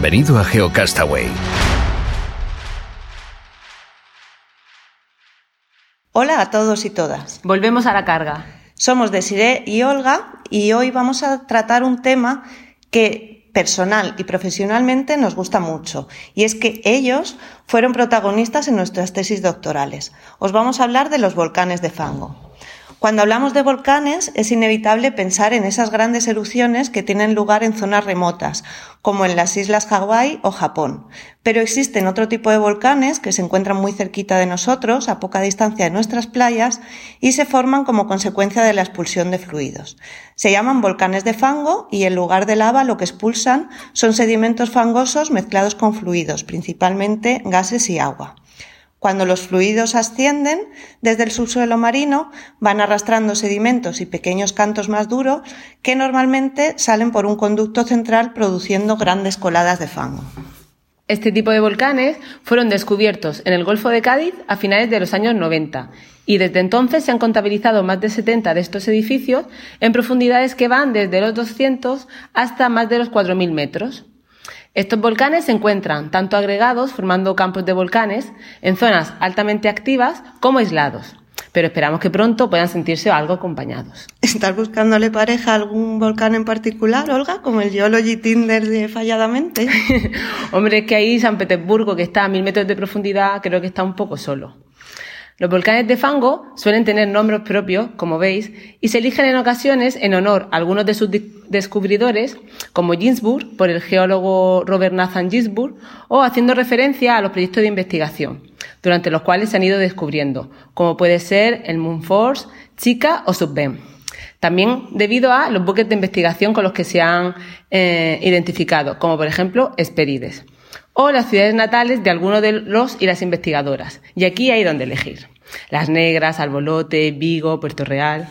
Bienvenido a GeoCastaway. Hola a todos y todas. Volvemos a la carga. Somos Desiree y Olga y hoy vamos a tratar un tema que personal y profesionalmente nos gusta mucho y es que ellos fueron protagonistas en nuestras tesis doctorales. Os vamos a hablar de los volcanes de fango. Cuando hablamos de volcanes es inevitable pensar en esas grandes erupciones que tienen lugar en zonas remotas, como en las islas Hawái o Japón. Pero existen otro tipo de volcanes que se encuentran muy cerquita de nosotros, a poca distancia de nuestras playas, y se forman como consecuencia de la expulsión de fluidos. Se llaman volcanes de fango y en lugar de lava lo que expulsan son sedimentos fangosos mezclados con fluidos, principalmente gases y agua. Cuando los fluidos ascienden desde el subsuelo marino, van arrastrando sedimentos y pequeños cantos más duros que normalmente salen por un conducto central produciendo grandes coladas de fango. Este tipo de volcanes fueron descubiertos en el Golfo de Cádiz a finales de los años 90 y desde entonces se han contabilizado más de 70 de estos edificios en profundidades que van desde los 200 hasta más de los 4.000 metros. Estos volcanes se encuentran tanto agregados, formando campos de volcanes, en zonas altamente activas como aislados. Pero esperamos que pronto puedan sentirse algo acompañados. ¿Estás buscándole pareja a algún volcán en particular, Olga? Como el Geology Tinder de Falladamente. Hombre, es que ahí San Petersburgo, que está a mil metros de profundidad, creo que está un poco solo. Los volcanes de fango suelen tener nombres propios, como veis, y se eligen en ocasiones en honor a algunos de sus descubridores, como Ginsburg, por el geólogo Robert Nathan Ginsburg, o haciendo referencia a los proyectos de investigación, durante los cuales se han ido descubriendo, como puede ser el Moonforce, Chica o Subben. También debido a los buques de investigación con los que se han eh, identificado, como por ejemplo Esperides o las ciudades natales de algunos de los y las investigadoras. Y aquí hay donde elegir. Las Negras, Albolote, Vigo, Puerto Real.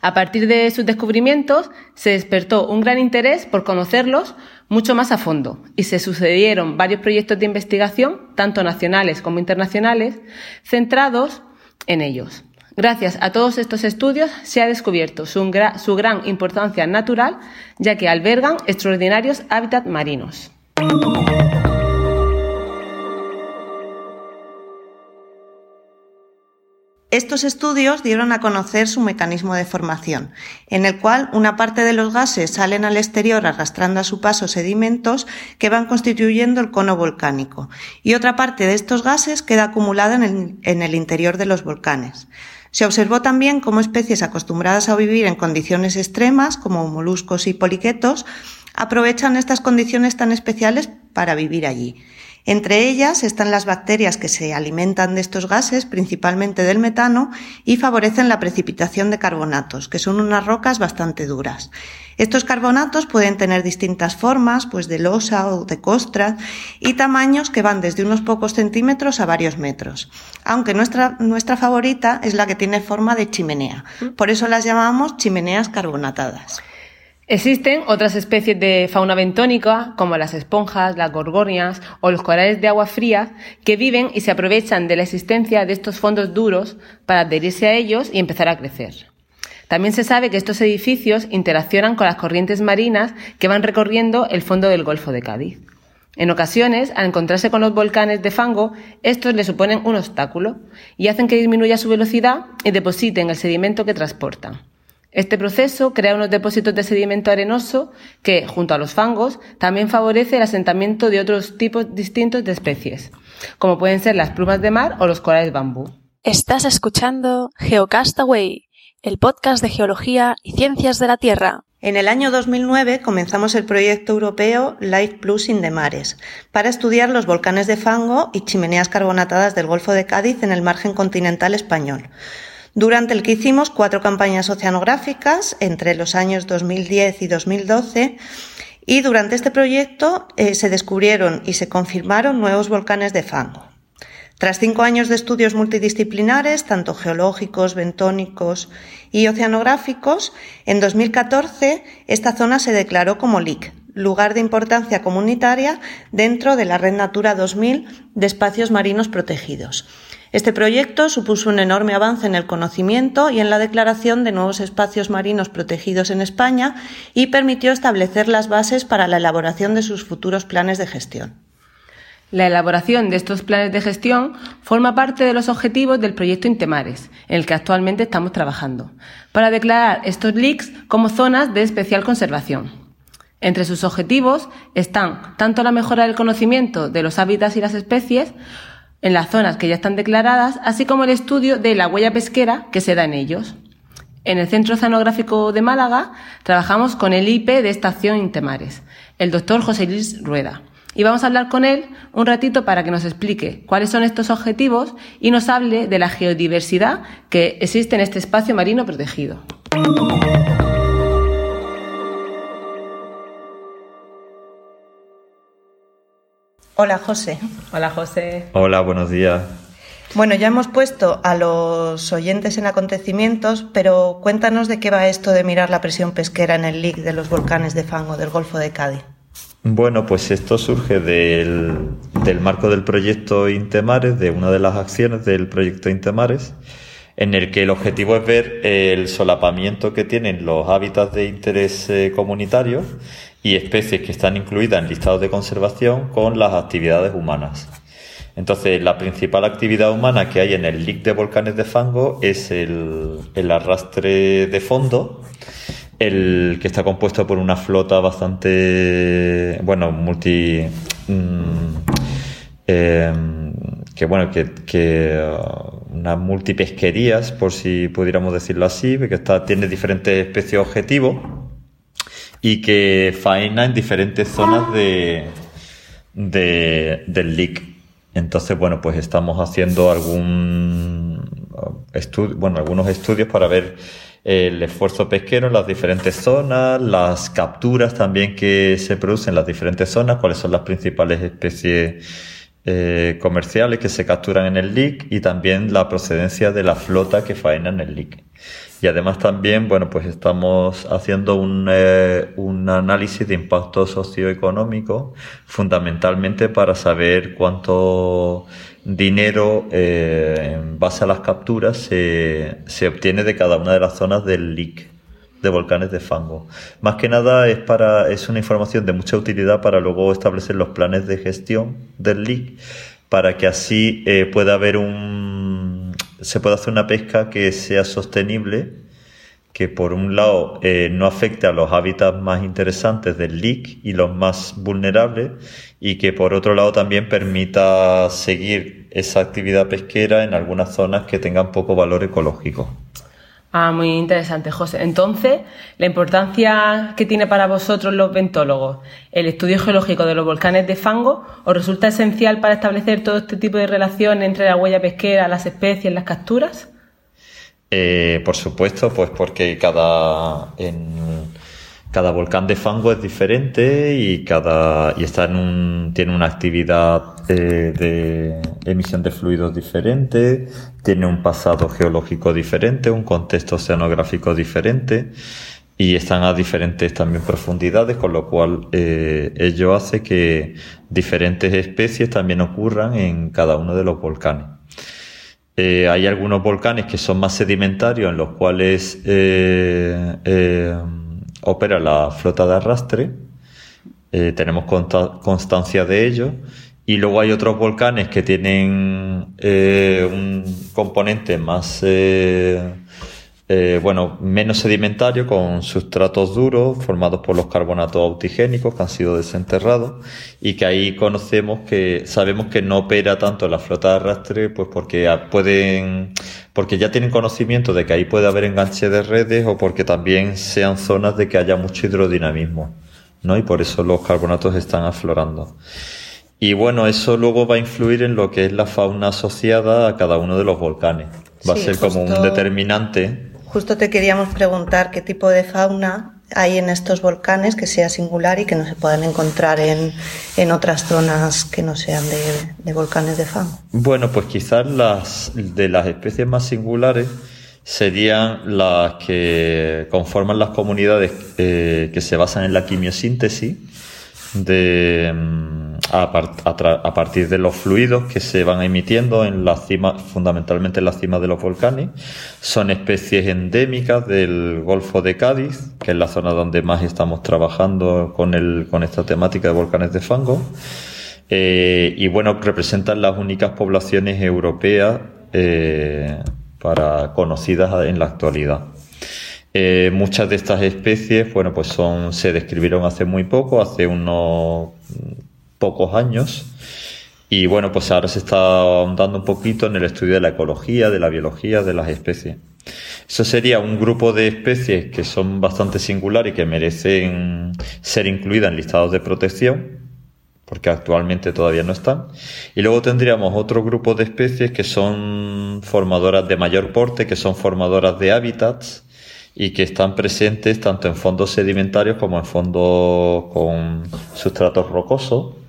A partir de sus descubrimientos se despertó un gran interés por conocerlos mucho más a fondo y se sucedieron varios proyectos de investigación, tanto nacionales como internacionales, centrados en ellos. Gracias a todos estos estudios se ha descubierto su, gran importancia natural, ya que albergan extraordinarios hábitats marinos. Estos estudios dieron a conocer su mecanismo de formación, en el cual una parte de los gases salen al exterior arrastrando a su paso sedimentos que van constituyendo el cono volcánico, y otra parte de estos gases queda acumulada en el, interior de los volcanes. Se observó también cómo especies acostumbradas a vivir en condiciones extremas, como moluscos y poliquetos, aprovechan estas condiciones tan especiales para vivir allí. Entre ellas están las bacterias que se alimentan de estos gases, principalmente del metano, y favorecen la precipitación de carbonatos, que son unas rocas bastante duras. Estos carbonatos pueden tener distintas formas, pues de losa o de costra, y tamaños que van desde unos pocos centímetros a varios metros. Aunque nuestra, nuestra favorita es la que tiene forma de chimenea. Por eso las llamamos chimeneas carbonatadas. Existen otras especies de fauna bentónica, como las esponjas, las gorgonias o los corales de agua fría, que viven y se aprovechan de la existencia de estos fondos duros para adherirse a ellos y empezar a crecer. También se sabe que estos edificios interaccionan con las corrientes marinas que van recorriendo el fondo del Golfo de Cádiz. En ocasiones, al encontrarse con los volcanes de fango, estos le suponen un obstáculo y hacen que disminuya su velocidad y depositen el sedimento que transportan. Este proceso crea unos depósitos de sedimento arenoso que, junto a los fangos, también favorece el asentamiento de otros tipos distintos de especies, como pueden ser las plumas de mar o los corales bambú. Estás escuchando Geocastaway, el podcast de geología y ciencias de la Tierra. En el año 2009 comenzamos el proyecto europeo Life Plus in the Mares para estudiar los volcanes de fango y chimeneas carbonatadas del Golfo de Cádiz en el margen continental español. Durante el que hicimos cuatro campañas oceanográficas entre los años 2010 y 2012 y durante este proyecto eh, se descubrieron y se confirmaron nuevos volcanes de fango. Tras cinco años de estudios multidisciplinares, tanto geológicos, bentónicos y oceanográficos, en 2014 esta zona se declaró como LIC, lugar de importancia comunitaria dentro de la Red Natura 2000 de espacios marinos protegidos. Este proyecto supuso un enorme avance en el conocimiento y en la declaración de nuevos espacios marinos protegidos en España y permitió establecer las bases para la elaboración de sus futuros planes de gestión. La elaboración de estos planes de gestión forma parte de los objetivos del proyecto Intemares, en el que actualmente estamos trabajando, para declarar estos LICs como zonas de especial conservación. Entre sus objetivos están tanto la mejora del conocimiento de los hábitats y las especies, en las zonas que ya están declaradas, así como el estudio de la huella pesquera que se da en ellos. En el Centro Oceanográfico de Málaga trabajamos con el IP de Estación Intemares, el doctor José Luis Rueda y vamos a hablar con él un ratito para que nos explique cuáles son estos objetivos y nos hable de la geodiversidad que existe en este espacio marino protegido. Hola José. Hola José. Hola, buenos días. Bueno, ya hemos puesto a los oyentes en acontecimientos, pero cuéntanos de qué va esto de mirar la presión pesquera en el LIC de los volcanes de fango del Golfo de Cádiz. Bueno, pues esto surge del, marco del proyecto Intemares, de una de las acciones del proyecto Intemares, en el que el objetivo es ver el solapamiento que tienen los hábitats de interés eh, comunitario y especies que están incluidas en listados de conservación con las actividades humanas. Entonces, la principal actividad humana que hay en el LIC de volcanes de fango es el, el arrastre de fondo el que está compuesto por una flota bastante, bueno, multi... Em, que bueno, que, uh, unas multipesquerías, por si pudiéramos decirlo así, que está, tiene diferentes especies objetivos y que faena en diferentes zonas de, de del LIC. Entonces, bueno, pues estamos haciendo algún estudio, bueno, algunos estudios para ver el esfuerzo pesquero en las diferentes zonas, las capturas también que se producen en las diferentes zonas, cuáles son las principales especies eh, comerciales que se capturan en el LIC y también la procedencia de la flota que faena en el LIC. Y además también, bueno, pues estamos haciendo un, eh, un análisis de impacto socioeconómico fundamentalmente para saber cuánto dinero eh, en base a las capturas se, se, obtiene de cada una de las zonas del LIC de volcanes de fango. Más que nada es para es una información de mucha utilidad para luego establecer los planes de gestión del LIC para que así eh, pueda haber un se pueda hacer una pesca que sea sostenible que por un lado eh, no afecte a los hábitats más interesantes del LIC y los más vulnerables y que por otro lado también permita seguir esa actividad pesquera en algunas zonas que tengan poco valor ecológico. Ah, muy interesante, José. Entonces, la importancia que tiene para vosotros los ventólogos el estudio geológico de los volcanes de fango os resulta esencial para establecer todo este tipo de relación entre la huella pesquera, las especies, las capturas. Eh, por supuesto, pues porque cada, cada volcán de fango es diferente y cada y está en un, tiene una actividad eh, de emisión de fluidos diferente, tiene un pasado geológico diferente, un contexto oceanográfico diferente y están a diferentes también profundidades, con lo cual eh, ello hace que diferentes especies también ocurran en cada uno de los volcanes. Eh, hay algunos volcanes que son más sedimentarios en los cuales eh, eh, opera la flota de arrastre. tenemos constancia de ello. Y luego hay otros volcanes que tienen un componente más eh, bueno, menos sedimentario con sustratos duros formados por los carbonatos autigénicos que han sido desenterrados y que ahí conocemos que sabemos que no opera tanto la flota de arrastre pues porque pueden porque ya tienen conocimiento de que ahí puede haber enganche de redes o porque también sean zonas de que haya mucho hidrodinamismo, ¿no? Y por eso los carbonatos están aflorando. Y bueno, eso luego va a influir en lo que es la fauna asociada a cada uno de los volcanes. Va a ser como un determinante Justo te queríamos preguntar qué tipo de fauna hay en estos volcanes que sea singular y que no se puedan encontrar en, en otras zonas que no sean de, volcanes de fango. Bueno, pues quizás las de las especies más singulares serían las que conforman las comunidades eh, que se basan en la quimiosíntesis de a, partir de los fluidos que se van emitiendo en la cima, fundamentalmente en la cima de los volcanes. Son especies endémicas del Golfo de Cádiz, que es la zona donde más estamos trabajando con, el, con esta temática de volcanes de fango. Eh, y bueno, representan las únicas poblaciones europeas eh, para, conocidas en la actualidad. Eh, muchas de estas especies, bueno, pues son, se describieron hace muy poco, hace unos pocos años. Y bueno, pues ahora se está ahondando un poquito en el estudio de la ecología, de la biología, de las especies. Eso sería un grupo de especies que son bastante singulares y que merecen ser incluidas en listados de protección, porque actualmente todavía no están. Y luego tendríamos otro grupo de especies que son formadoras de mayor porte, que son formadoras de hábitats y que están presentes tanto en fondos sedimentarios como en fondos con sustratos rocosos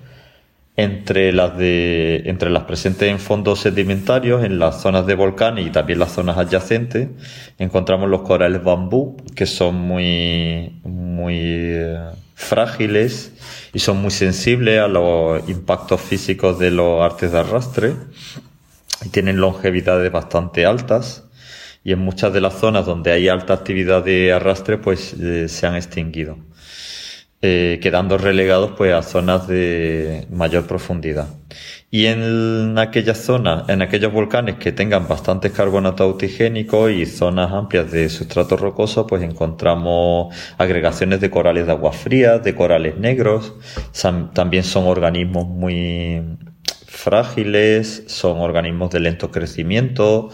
entre las de entre las presentes en fondos sedimentarios en las zonas de volcanes y también las zonas adyacentes encontramos los corales bambú que son muy muy eh, frágiles y son muy sensibles a los impactos físicos de los artes de arrastre. Y tienen longevidades bastante altas y en muchas de las zonas donde hay alta actividad de arrastre pues eh, se han extinguido eh, quedando relegados pues a zonas de mayor profundidad. Y en aquellas zonas, en aquellos volcanes que tengan bastantes carbonatos autigénicos y zonas amplias de sustrato rocoso, pues encontramos agregaciones de corales de agua fría, de corales negros. También son organismos muy frágiles, son organismos de lento crecimiento,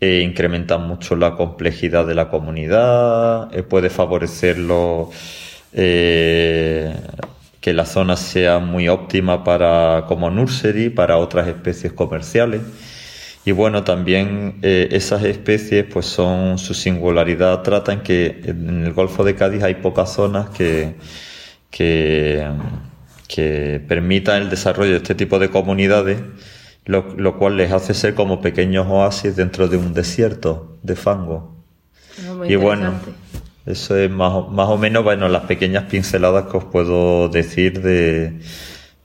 eh, incrementan mucho la complejidad de la comunidad, eh, puede favorecerlo eh, que la zona sea muy óptima para como nursery para otras especies comerciales. Y bueno también eh, esas especies pues son su singularidad. Tratan que en el Golfo de Cádiz hay pocas zonas que que, permitan el desarrollo de este tipo de comunidades lo, cual les hace ser como pequeños oasis dentro de un desierto de fango. Y bueno eso es más, o menos, bueno, las pequeñas pinceladas que os puedo decir de,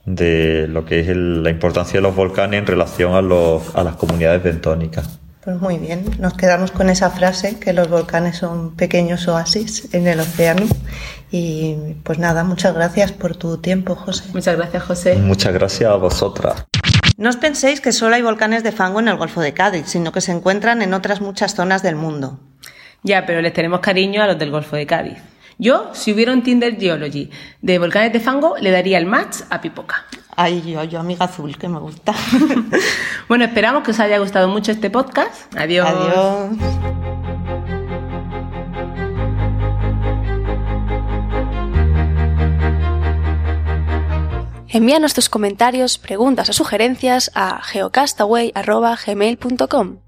de lo que es la importancia de los volcanes en relación a, los, a las comunidades bentónicas. Pues muy bien, nos quedamos con esa frase, que los volcanes son pequeños oasis en el océano. Y pues nada, muchas gracias por tu tiempo, José. Muchas gracias, José. Muchas gracias a vosotras. No os penséis que solo hay volcanes de fango en el Golfo de Cádiz, sino que se encuentran en otras muchas zonas del mundo. Ya, pero les tenemos cariño a los del Golfo de Cádiz. Yo, si hubiera un Tinder Geology de volcanes de fango, le daría el match a Pipoca. Ay, yo, yo, amiga azul, que me gusta. bueno, esperamos que os haya gustado mucho este podcast. Adiós. Adiós. Envíanos tus comentarios, preguntas o sugerencias a geocastaway.gmail.com